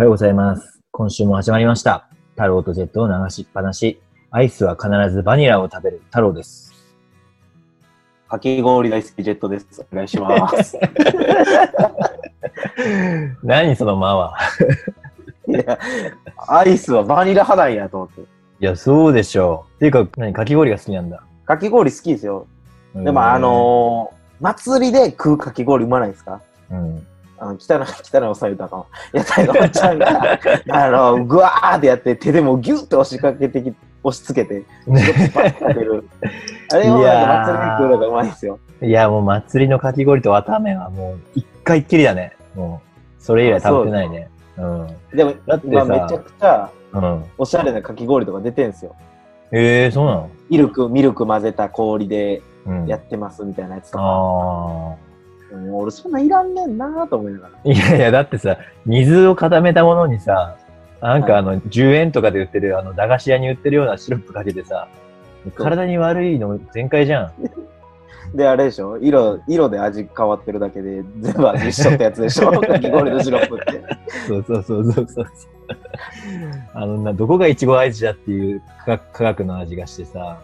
はようございます。今週も始まりました。太郎とジェットの流しっぱなし。アイスは必ずバニラを食べる太郎です。かき氷大好きジェットです。お願いします。何その間は。いや、アイスはバニラ派なんやと思って。いや、そうでしょう。っていうか、何かき氷が好きなんだ。かき氷好きですよ。でもあのー、祭りで食うかき氷うまないですか？うん。あの、汚い、汚いおさゆたかも。屋台のおっちゃんが、あの、ぐわーってやって、手でもうギュッて押しかけてき、押し付けて。あれもなんか祭りで食うのがうまいですよ。いや、もう祭りのかき氷と綿あめはもう一回っきりだね。もう、それ以来食べてないね。うん。でも、だって今めちゃさ、くちゃうん。おしゃれなかき氷とか出てんすよ。ええー、そうなの？ミルク、ミルク混ぜた氷でうん。やってますみたいなやつとか。ああ。もう俺そんないらんねんなーと思いながら。いやいや、だってさ、水を固めたものにさ、なんかあの、10円とかで売ってる、あの、駄菓子屋に売ってるようなシロップかけてさ、体に悪いの全開じゃん。で、あれでしょ？色、色で味変わってるだけで全部味一緒ってやつでしょ？かき氷のシロップって。そうそうそうそうそう。あのな、どこがいちご味だっていう科学の味がしてさ、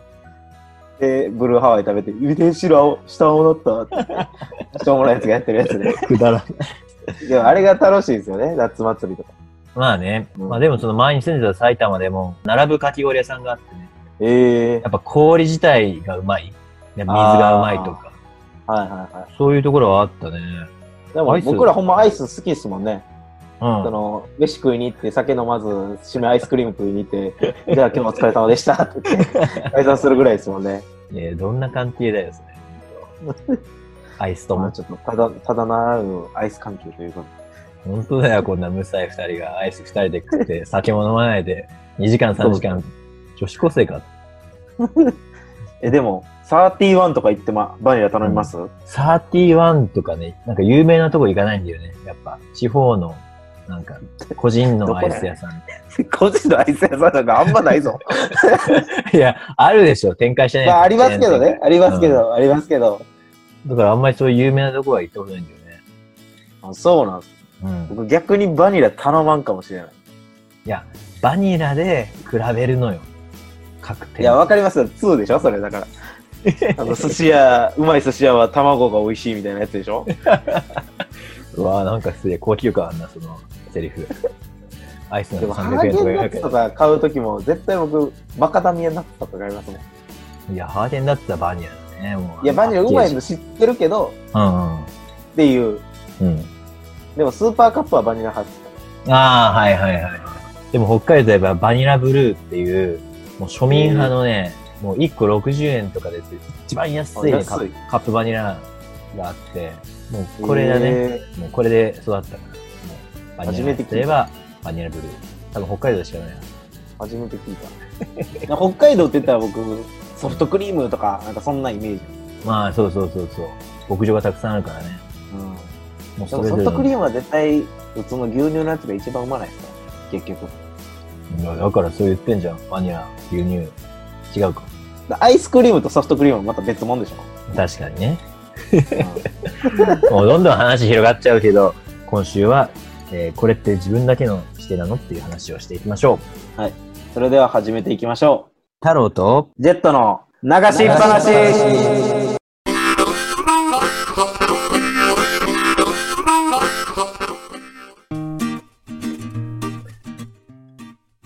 で、ブルーハワイ食べて、遺伝子を下をなったって。しょうもないやつがやってるやつで。くだらん。でもあれが楽しいですよね、夏祭りとか。まあね、うんまあでもその前に住んでた埼玉でも、並ぶかき氷屋さんがあってね、ええやっぱ氷自体がうまい。で水がうまいとか、はいはいはそういうところはあったね。い。でも僕らほんまアイス好きですもんね。うん。その、飯食いに行って、酒飲まず、締めアイスクリーム食いに行って、じゃあ今日もお疲れ様でしたって言って、解散するぐらいですもんね。いや、どんな関係だよ、それ。アイスとも。まあちょっとただ、ただならぬアイス関係というか。本当だよ、こんな無才二人がアイス二人で食って、酒も飲まないで、2時間3時間、女子高生か。え、でも、31とか行って、ま、バニラ頼みます、31とかね、なんか有名なとこ行かないんだよね。やっぱ、地方の、なんか、個人のアイス屋さん。個人のアイス屋さんなんかあんまないぞ。いや、あるでしょ、展開してない。まあ、ありますけどね。ありますけど、ありますけど。だからあんまりそういう有名なとこは行ったことないんだよね。あそうなんです。うん。僕逆にバニラ頼まんかもしれない。いや、バニラで比べるのよ。各店。いや、わかりますよ。2でしょそれだから。あの、寿司屋、うまい寿司屋は卵が美味しいみたいなやつでしょ うわなんかすげえ高級感あんな、そのセリフ。アイスでも、ハ300ーゲンダッツと400か買うときも、絶対僕、マカダミアナッツとか買いますもん。円。いや、ハーゲンダッツはバニラだね。もういや、バニラうまいのの知ってるけど、うんっていう。うん。うん。でも、スーパーカップはバニラ派ですかああ、はいはいはい。でも北海道といえばバニラブルーっていう、もう庶民派のね、もう1個60円とかです。一番安い,、ね、カップバニラがあって、もうこれだね。へもうこれで育ったから。初めて聞いたバニラブルー。多分北海道でしかないな。ー初めて聞いた。北海道って言ったら僕、ソフトクリームとか、なんかそんなイメージ。まあそうそうそうそう。牧場がたくさんあるからね。うん。もうでそれソフトクリームは絶対、普通の牛乳のやつが一番うまないですか結局。いやだからそう言ってんじゃん。バニラ、牛乳。違うか。アイスクリームとソフトクリームはまた別物でしょ、確かにね。うん もうどんどん話広がっちゃうけど、今週は、えーこれって自分だけの視点なの？っていう話をしていきましょう。それでは始めていきましょ太郎と、う。ジェットの流しっぱなし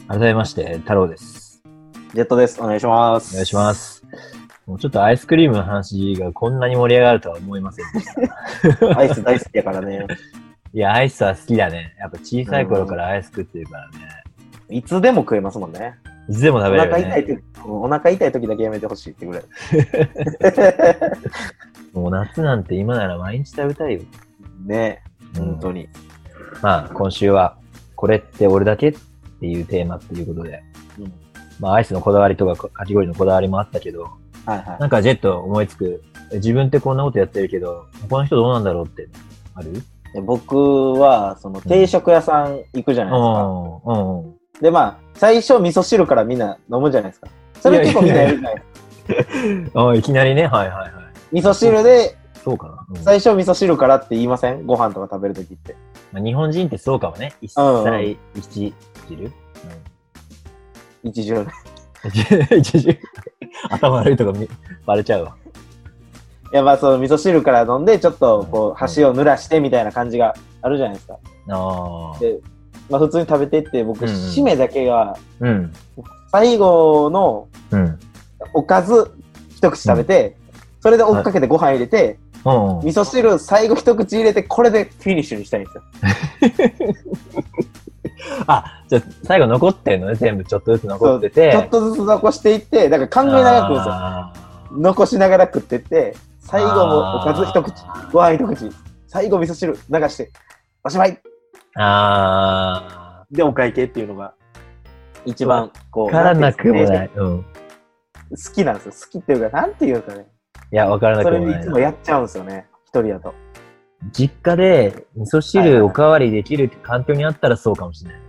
改めまして、太郎です。ジェットです。お願いします。お願いしま。す。もうちょっとアイスクリームの話がこんなに盛り上がるとは思いませんでした。アイス大好きやからね。いや、アイスは好きだね。やっぱ小さい頃からアイス食ってるからね。いつでも食えますもんね。いつでもお食べれる腹痛いね。時、お腹痛い時だけやめてほしいってぐらい。もう夏なんて今なら毎日食べたいよ。ねうん本当に。まあ、今週は、これって俺だけっていうテーマっていうことで、うんまあ、アイスのこだわりとか、かき氷のこだわりもあったけど、はいはなんかジェット思いつく、え自分ってこんなことやってるけど、他の人どうなんだろうって、ある？僕は、その定食屋さん行くじゃないですか。うんうんうん。で、まあ、最初味噌汁からみんな飲むじゃないですか。それ結構みんなやるじゃないですか。あいきなりね、はいはいはい。味噌汁で、そうかうん最初味噌汁からって言いません？ご飯とか食べるときって。まあ、日本人ってそうかもね。一切、一汁 一汁一汁 頭悪いとこ見バレちゃうわ。いや、まあ、その味噌汁から飲んで、ちょっと、こうんう、箸を濡らしてみたいな感じがあるじゃないですか。ああ。で、まあ、普通に食べてって、僕、うんうん締めだけが、うん。最後のうん。おかず、一口食べて、それで追っかけてご飯入れて、うん。味噌汁最後一口入れて、これでフィニッシュにしたいんですよ。あ、じゃあ最後残ってんのね。全部ちょっとずつ残ってて。ちょっとずつ残していって、だから考えながら食うんですよ。あ残しながら食ってって、最後もおかず一口、ご飯一口、最後味噌汁流して、おしまいーあでお会計っていうのが、一番、こー。う、からなくもない。うん。好きなんですよ。好きっていうか、なんていうかね。いや、わからなそくもないなれにいつも。やっちゃうんですよね。一人だと。実家で味噌汁おかわりできる環境にあったらそうかもしれない。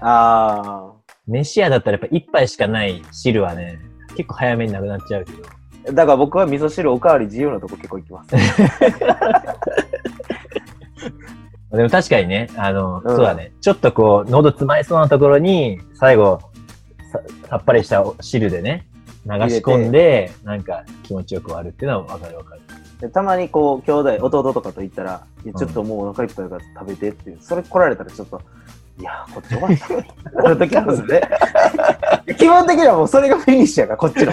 あ飯屋だったらやっぱ一杯しかない汁はね、結構早めになくなっちゃうけど。あ。だから僕は味噌汁おかわり自由なとこ結構行きます。でも確かにね、あの、うんそうだね。ちょっとこう、喉詰まりそうなところに、最後、ささっぱりした汁でね、流し込んで、なんか気持ちよく割るっていうのはわかるわかる。でたまにこう、兄弟、弟とかと言ったら、いやちょっともうお腹いっぱいだから食べてっていう、それ来られたらちょっと、いやー、こっち終わったな。なる時あるんですね。基本的にはもうそれがフィニッシュやから、こっちの。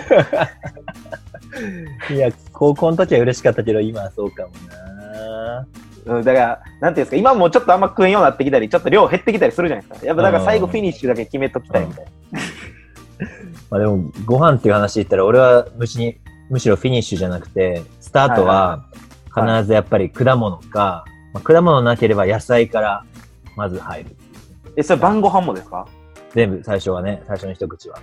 いや、高校の時は嬉しかったけど、今はそうかもなうん、だから、なんていうんですか、今もうちょっとあんま食えんようになってきたり、ちょっと量減ってきたりするじゃないですか。やっぱだから最後フィニッシュだけ決めときたいみたいな。まあでも、ご飯っていう話言ったら、俺はむしにむしろフィニッシュじゃなくて、スタートは必ずやっぱり果物か、まあ、果物なければ野菜からまず入る。え、それ晩ご飯もですか？全部最初はね、最初の一口は。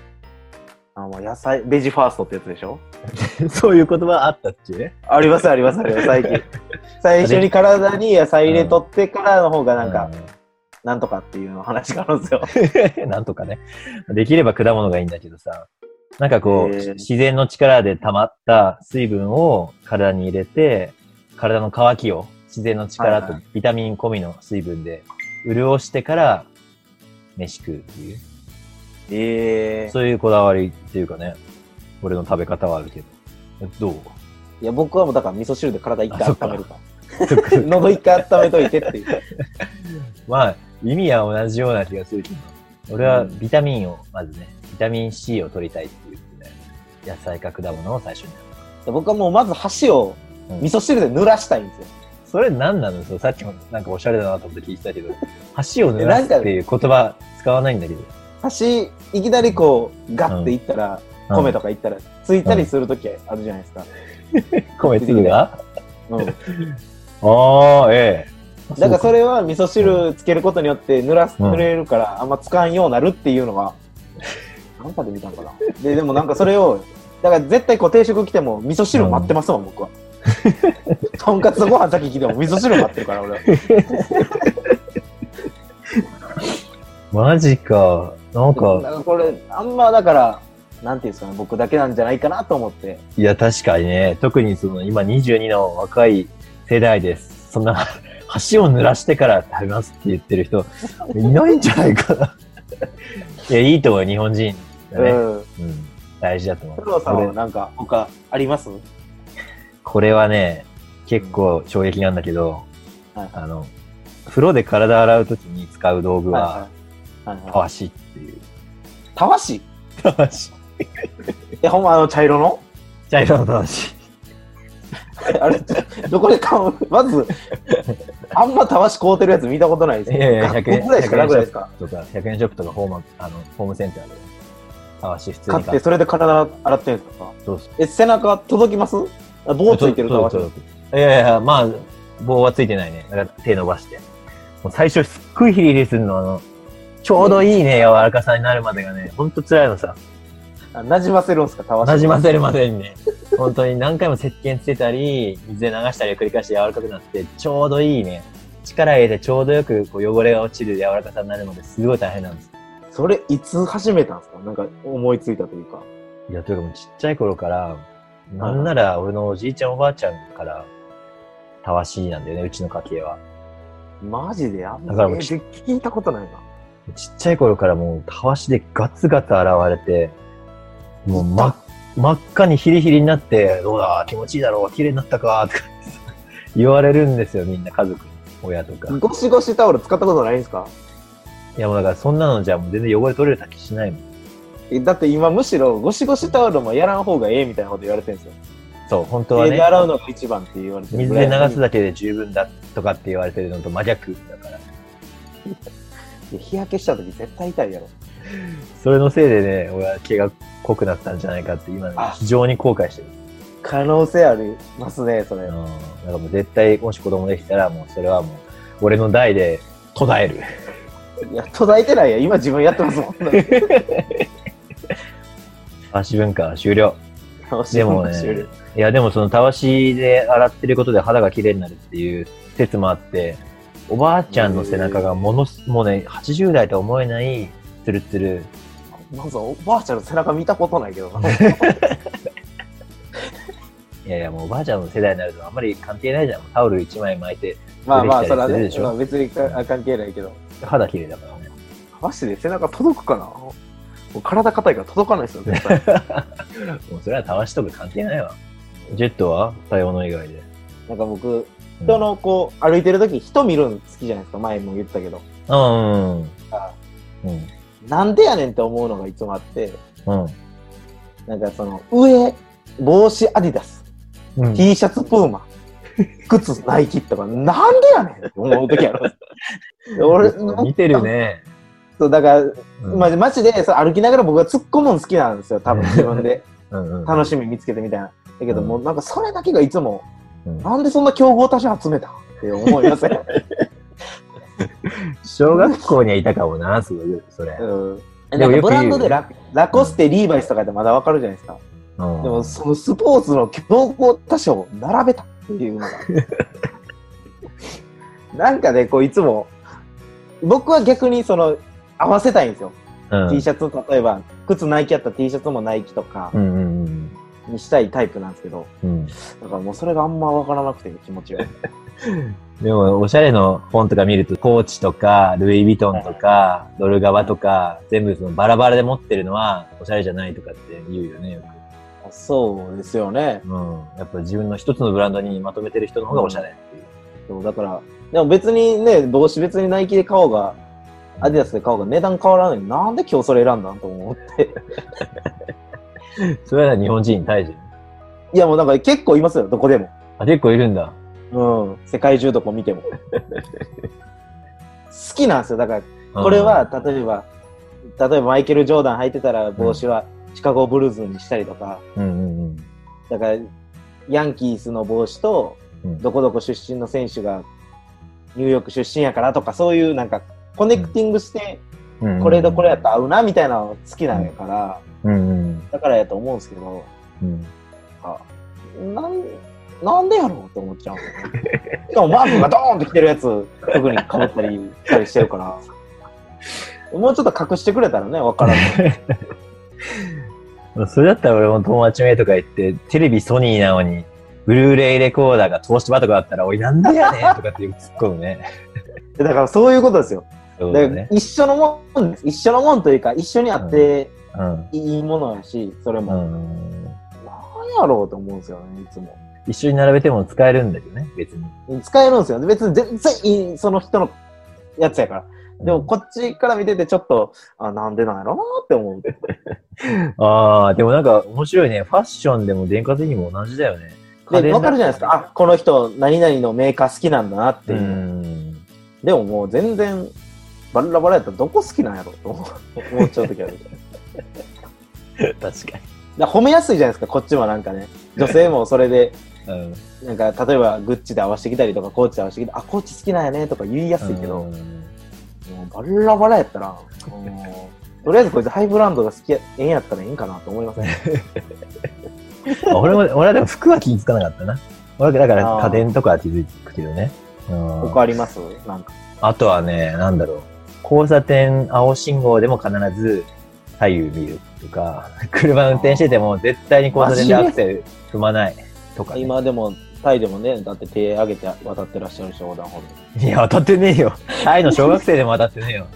あの野菜、ベジファーストってやつでしょ？そういう言葉あったっけ？ありますありますあります、最近。最初に体に野菜入れとってからの方がなんか、なんとかっていうの話があるんですよ。う んなんとかね。できれば果物がいいんだけどさ、なんかこう、自然の力で溜まった水分を体に入れて、体の乾きを自然の力とはいビタミン込みの水分で潤してから飯食うっていう。ええそういうこだわりっていうかね、俺の食べ方はあるけど。どう？いや、僕はもうだから味噌汁で体一回温めるから。喉一回温めといてっていう。まあ、意味は同じような気がするけど、俺はビタミンを、まずね、ビタミン C を取りたいっていうことで、野菜か果物を最初に。僕はもうまず箸をうん味噌汁で濡らしたいんですよ。それ何なの？そうさっきもなんかおしゃれだなと思って聞いてたけど、箸を濡らすっていう言葉使わないんだけど。箸、いきなりこう、ガッていったら、米とか。かいったら、ついたりするときあるじゃないですか。米つゆが？うん。ああ、ええ。だからそれは味噌汁つけることによって濡らす、うん濡れるからあんま使わんようになるっていうのが、なんかで見たんかな。で、でもなんかそれを、だから絶対こう定食来ても味噌汁待ってますもん、僕は。とんかつとご飯先来ても味噌汁待ってるから、俺は。マジか。なんだか、これ、あんまだから、なんていうんですかね、僕だけなんじゃないかなと思って。いや、確かにね、特にその今22の若い世代です。そんな、箸を濡らしてから食べますって言ってる人、いないんじゃないかな。いや、いいと思う、日本人だね。うん。うん。大事だと思う。工藤さんはなんか他あります？これはね、結構衝撃なんだけど、はいあの、風呂で体洗うときに使う道具は、はいはいはいたわしっていう。たわし？たわし。え、ほんまあの茶色の？茶色のたわし。あれ、どこで買う？まず、あんまたわし買うてるやつ見たことないですいやいや、100円、ぐらいしかなくないですか？とか、100円ショップとかホーム、あの、ホームセンターで、たわし普通買って、に買って。それで体洗ってるんですか？そう。え、背中届きます？あ棒ついてるたわしいやいや、まあ、棒はついてないね。だから手伸ばして。もう最初すっごいヒリヒリするの、あの、ちょうどいいね、柔らかさになるまでがね、ほんと辛いのさ。あ馴染ませるんですかたわし。馴染ませるまでにね。本当に何回も石鹸つけたり、水で流したりを繰り返して柔らかくなって、ちょうどいいね。力入れてちょうどよくこう汚れが落ちる柔らかさになるまですごい大変なんです。それ、いつ始めたんですか？なんか思いついたというか。いや、というかもうちっちゃい頃から、なんなら俺のおじいちゃんおばあちゃんから、たわしなんだよね、うちの家系は。マジであんまだからもうえー聞いたことないな。ちっちゃい頃からもうたわしでガツガツ現れて、もう真っ真っ赤にヒリヒリになって、どうだ、気持ちいいだろう、綺麗になったか、とか言われるんですよ、みんな家族に、親とか。ゴシゴシタオル使ったことないんですか？いやもうだからそんなのじゃもう全然汚れ取れる気しないもん。えだって今むしろゴシゴシタオルもやらん方がええみたいなこと言われてるんですよ。そう、本当はね手で、洗うのが一番って言われてる水で流すだけで十分だとかって言われてるのと真逆だから。いや日焼けした時絶対痛いやろ。それのせいでね、俺は毛が濃くなったんじゃないかって今ねあ非常に後悔してる。可能性ありますね、それ。うん。だからもう絶対、もし子供できたらもうそれはもう、俺の代で途絶える。いや、途絶えてないや。今自分やってますもん。足文化は終了。でもねいや、でもそのたわしで洗ってることで肌が綺麗になるっていう説もあって、おばあちゃんの背中がものす、もうね、80代とは思えない、ツルツル。まずおばあちゃんの背中見たことないけどな。いやいや、もうおばあちゃんの世代になるとあんまり関係ないじゃん。タオル1枚巻いて、まあまあ、それはねまあ別にか関係ないけど。肌綺麗だからね。マジで背中届くかな？もう体硬いから届かないですよ、絶対。もうそれはたわしとか関係ないわ。ジェットは？対応の以外で。なんか僕、人のこう、歩いてる時人見るの好きじゃないですか。前も言ったけど。うん。なんでやねんって思うのがいつもあって、うん。なんかその、上、帽子アディダス、うん。T シャツプーマ、靴ナイキとか、なんでやねんって思う時ある。俺、見てるね。そうだから、うんまあ、マジでそう歩きながら僕は突っ込むの好きなんですよ、多分自分で。うんうん。楽しみ見つけてみたいな。だけど、うんもうなんかそれだけがいつも、うんなんでそんな競合他社集めた？って思いません、小学校にはいたかもな、すごい、それ。うん。でもブランドでララコステ、リーバイスとかでまだわかるじゃないですか。うんでも、そのスポーツの競合他社を並べたっていうのが。なんかね、こういつも、僕は逆にその、合わせたいんですよ。うん T シャツ、例えば、靴ナイキやったら T シャツもナイキとかうんうんにしたいタイプなんですけど、うん。うん。だからもうそれがあんまわからなくて気持ちが。でも、おしゃれの本とか見ると、コーチとか、ルイ・ヴィトンとか、ドルガバとか、全部そのバラバラで持ってるのは、おしゃれじゃないとかって言うよね、よく。そうですよね。うん。やっぱ自分の一つのブランドにまとめてる人の方がおしゃれっていう。そうだから、でも別にね、帽子別にナイキで買おうが、アディダスで買おうが値段変わらないのになんで今日それ選んだんと思って。それは日本人に対して。いやもうなんか結構いますよ、どこでも。あ、結構いるんだ。うん。世界中どこ見ても。好きなんですよ。だから、これは、例えば、例えばマイケル・ジョーダン履いてたら帽子はシカゴブルーズにしたりとか、うん、うんうんだから、ヤンキースの帽子と、うん。どこどこ出身の選手がニューヨーク出身やからとか、そういうなんか、コネクティングして、うんこれとこれやったら合うなみたいなの好きなんやから、うんうんだからやと思うんですけど、うん。あなん、なんでやろうって思っちゃうね。しかもマークがドーンと来てるやつ、特に被ったりしたりしてるから、もうちょっと隠してくれたらね、わからん。それだったら俺も友達名とか言って、テレビソニーなのに、ブルーレイレコーダーが東芝とかだったら、おい、なんでやねんとかって突っ込むね。だからそういうことですよ。ね。一緒のもん。一緒のもんというか、一緒にあってうん。いいものやし、それうも、なんん。やろうと思うんですよね、いつも。一緒に並べても使えるんだけどね、別に。使えるんですよ。別に全然いい、その人のやつやから。でもこっちから見ててちょっと、あ、なんでなんやろうなって思う。ああ、でもなんか面白いね。ファッションでも電化的にも同じだよね。で、わかるじゃないですか。あ、この人、何々のメーカー好きなんだなってういう。ん。でももう全然、バラバラやったらどこ好きなんやろと思 っちゃうときある。確か だから褒めやすいじゃないですか、こっちもなんかね。女性もそれで、に。うん。なんか、例えば、グッチで合わせてきたりとか、コーチで合わせてきたあ、コーチ好きなんやねとか言いやすいけど、もうバラバラやったら、とりあえずこいつハイブランドが好きや、ええんやったらいいんかなと思いません、あ 俺も、俺はでも服は気づかなかったな。俺はだから家電とかは気づくけどね。うん他あります？なんか。あとはね、なんだろう。交差点、青信号でも必ず左右見るとか、車運転してても絶対に交差点でアクセル踏まないとか、ね。今でも、タイでもね、だって手上げて渡ってらっしゃるし、横断歩道。いや、渡ってねえよ。タイの小学生でも渡ってねえよ。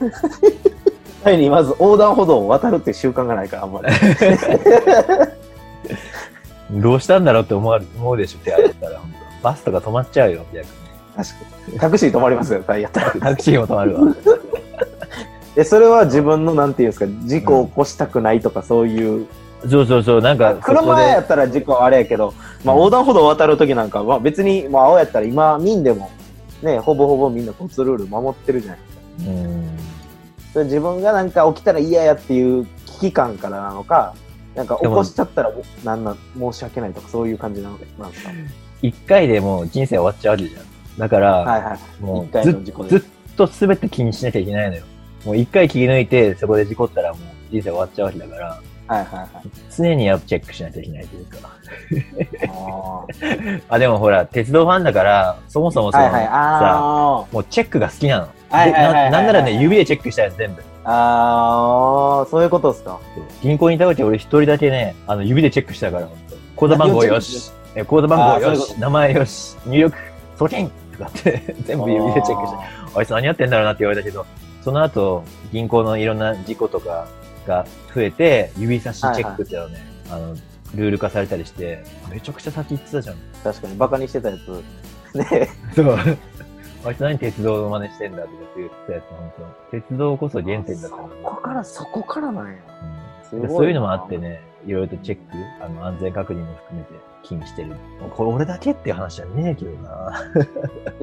タイにまず横断歩道を渡るって習慣がないから、あんまり。どうしたんだろうって思う思うでしょ、手上げたら。本当バスとか止まっちゃうよ、逆に。確かに。タクシー止まりますよ、タイやったら。タクシーも止まるわ。え、それは自分の、なんていうんですか、事故を起こしたくないとか、そういう。そうそうそう、なんか、車やったら事故はあれやけど、まあ横断歩道を渡るときなんか、まあ別に、まあ青やったら今、民でも、ね、ほぼほぼみんな交通ルール守ってるじゃないですか。うん。自分がなんか起きたら嫌やっていう危機感からなのか、なんか起こしちゃったらなんなん申し訳ないとかそういう感じなのでなんか。一回でもう人生終わっちゃうわけじゃん。だから、はいはい。もうずっと全て気にしなきゃいけないのよ。もう一回切り抜いて、そこで事故ったらもう人生終わっちゃうわけだから、はいはいはい。常にやチェックしなきゃいけないというか。あー。あ、でもほら、鉄道ファンだから、そもそもその、はいはい。さ、あもうチェックが好きなの。はいはいななんならね、指でチェックしたよ、全部。ーあー、そういうことですか。銀行にいた時俺一人だけね、あの、指でチェックしたから、口座番号よし、え口座番号よし、名前よし、入力、送金。とかって、全部指でチェックして、あいつ何やってんだろうなって言われたけど、その後、銀行のいろんな事故とかが増えて、指差しチェックっていうのね、あの、ルール化されたりして、めちゃくちゃ先行ってたじゃん。確かに、バカにしてたやつ。ね そう。あいつ何鉄道の真似してんだとかって言ってたやつ、本当鉄道こそ原点だったのそこから、そこからなんや。すごいなうんそういうのもあって。ね、いろいろとチェック、あの、安全確認も含めて気にしてる。これ俺だけっていう話じゃねえけど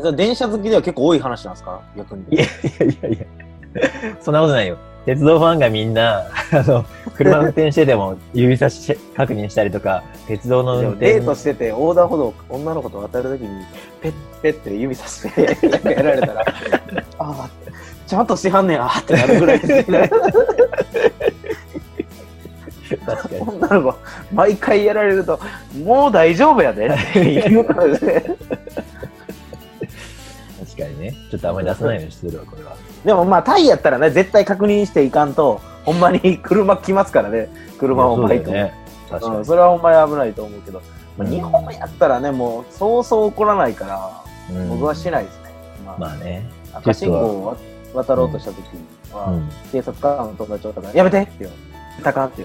な。電車好きでは結構多い話なんですか？逆に。いやいやいやいや、そんなことないよ。鉄道ファンがみんな、あの、車運転してても指差し確認したりとか、鉄道の運でもデ転ートしてて横断歩道女の子と渡るときにペッペッて指さしてなんかやられたら ああちゃんとしはんねやってなるぐらいですね確かに。女の子毎回やられるともう大丈夫やでっていうことで確かにね。ちょっとあんまり出さないようにするわ、これは。でもまあタイやったらね絶対確認していかんとほんまに 車来ますからね車もバイクも、ね。確かに。うん、それはほんまに危ないと思うけど、まあ、うん日本やったらねもうそうそう起こらないからうん僕はしないですね、まあまあね。赤信号を渡ろうとした時は、うん。警察官の友達とかやめてって言うの。たかんって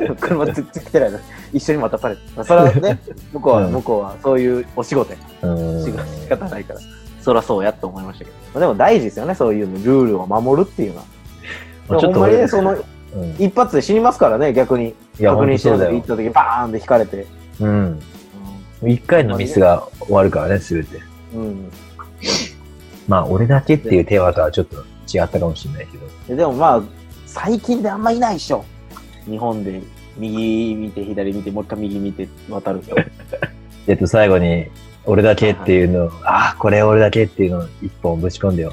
言う。車つっつきてないのに一緒に待たされて。まあそれはね、向こうは、うん向こうはそういうお仕事や。うん。仕事仕方ないから。そらそうやと思いましたけど。まあ、でも大事ですよね、そういうの、ルールを守るっていうのは。まあちょっと俺ほんまにね、その、うん一発で死にますからね、逆に。確本認してる。行った時バーンって引かれて。うん。一回のミスが終わるからね、すべて。うん。うんまあ、俺だけっていうテーマとはちょっと違ったかもしれないけど。ででもまあ、最近であんまいないでしょ。日本で右見て、左見て、もう一回右見て渡る人。えっと、最後に、俺だけっていうのを、ああ、これ俺だけっていうのを一本ぶち込んでよ。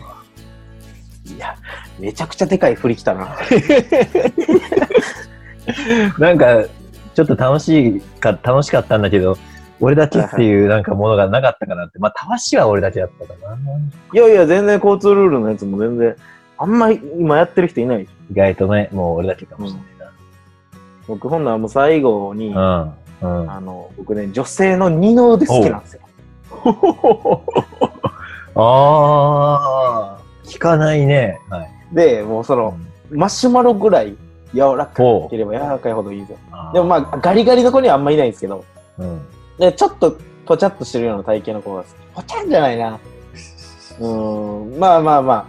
いや、めちゃくちゃでかい振り来たな。なんか、ちょっと楽しいか、楽しかったんだけど、俺だけっていうなんかものがなかったかなって。まあ、たわしは俺だけだったかな。いやいや、全然交通ルールのやつも全然、あんまり今やってる人いない。意外とね、もう俺だけかもしれ僕、ほんならもう最後に、ないな。うん。うん。あの、僕ね、女性の二の腕好きなんですよ。ああ、聞かないね。はい。で、もうその、マシュマロぐらい柔らかほければ柔らかいほどいいんでもまあ、ガリガリの子にはあんまいないんですけど、うん。で、ちょっとぽちゃっとしてるような体型の子が好き。ぽちゃんじゃないな。うーん、まあまあま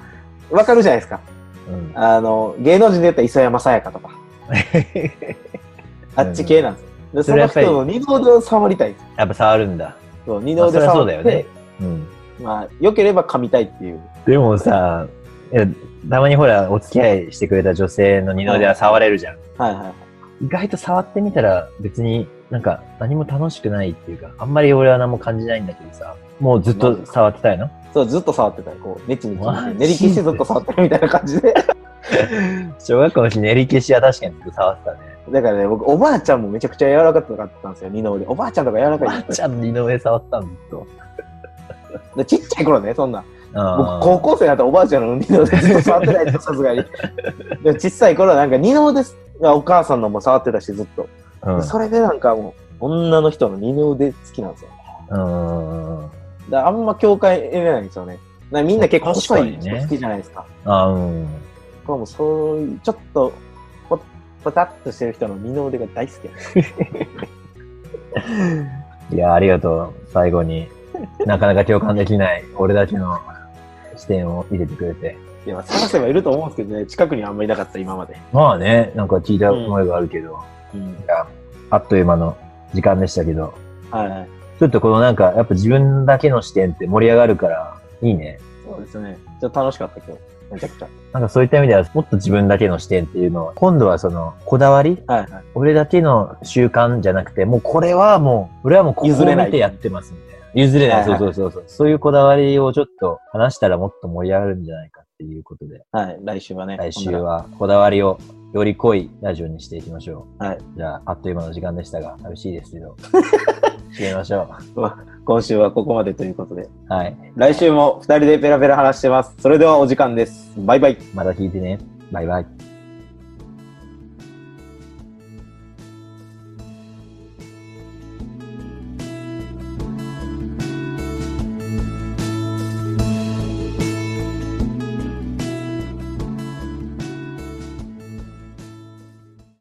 あ、わかるじゃないですか。うん。あの、芸能人で言ったら磯山さやかとか、あっち系なんですよ。で、その人の二の腕を触りたいんですよ。やっぱ触るんだ。そう、二の腕まあそ触って、りゃそうだよねうん。まあ、良ければ噛みたいっていう。でもさ、いやたまにほら、お付き合いしてくれた女性の二の腕は触れるじゃん。はいはいはい。意外と触ってみたら別になんか何も楽しくないっていうか、あんまり俺は何も感じないんだけどさ、もうずっと触ってたいの？そう、ずっと触ってたり、こう、ネチネチ練り消してずっと触ってるみたいな感じで。小学校の時練り消しは確かにずっと触ってたね。だからね、僕、おばあちゃんもめちゃくちゃ柔らかかったんですよ、二の腕。おばあちゃんとか柔らかいばあちゃんの二の腕触ったんずっと。でちっちゃい頃ね、そんな。僕、高校生だったらおばあちゃんの二の腕ずっと触ってないと、さすがに。でも小さい頃はなんか二の腕がお母さんのも触ってたし、ずっと。うんそれでなんかもう、女の人の二の腕好きなんですよ。うん。だあんま共感得れないんですよね。なみんな結構細い人好きじゃないですか。あうん。もうそういう、ちょっと、ぽぽたっとしてる人の二の腕が大好き いや、ありがとう。最後に。なかなか共感できない、俺だけの視点を入れてくれて。いや、まあ探せばいると思うんですけどね、近くにあんまりいなかった、今まで。まあね、なんか聞いた思いがあるけど、うん。いやあっという間の時間でしたけど、はいはい。ちょっとこのなんか、やっぱ自分だけの視点って盛り上がるから、いいね。そうですね。ちょっと楽しかった、今日。めちゃくちゃ。なんかそういった意味では、もっと自分だけの視点っていうのは、今度はその、こだわりはいはい。俺だけの習慣じゃなくて、もうこれはもう、俺はもうここを譲れない見てやってますみたいな。譲れないそうそうそうそう。そういうこだわりをちょっと話したらもっと盛り上がるんじゃないかっていうことで、はい、来週はね。来週はこだわりをより濃いラジオにしていきましょはい。う。じゃあ、あっという間の時間でしたが、寂しいですけど、締めましょ今週はここまでということで。う。はい。来週も二人でペラペラ話してます。それではお時間です。バイバイ。また聞いてね。バイバイ。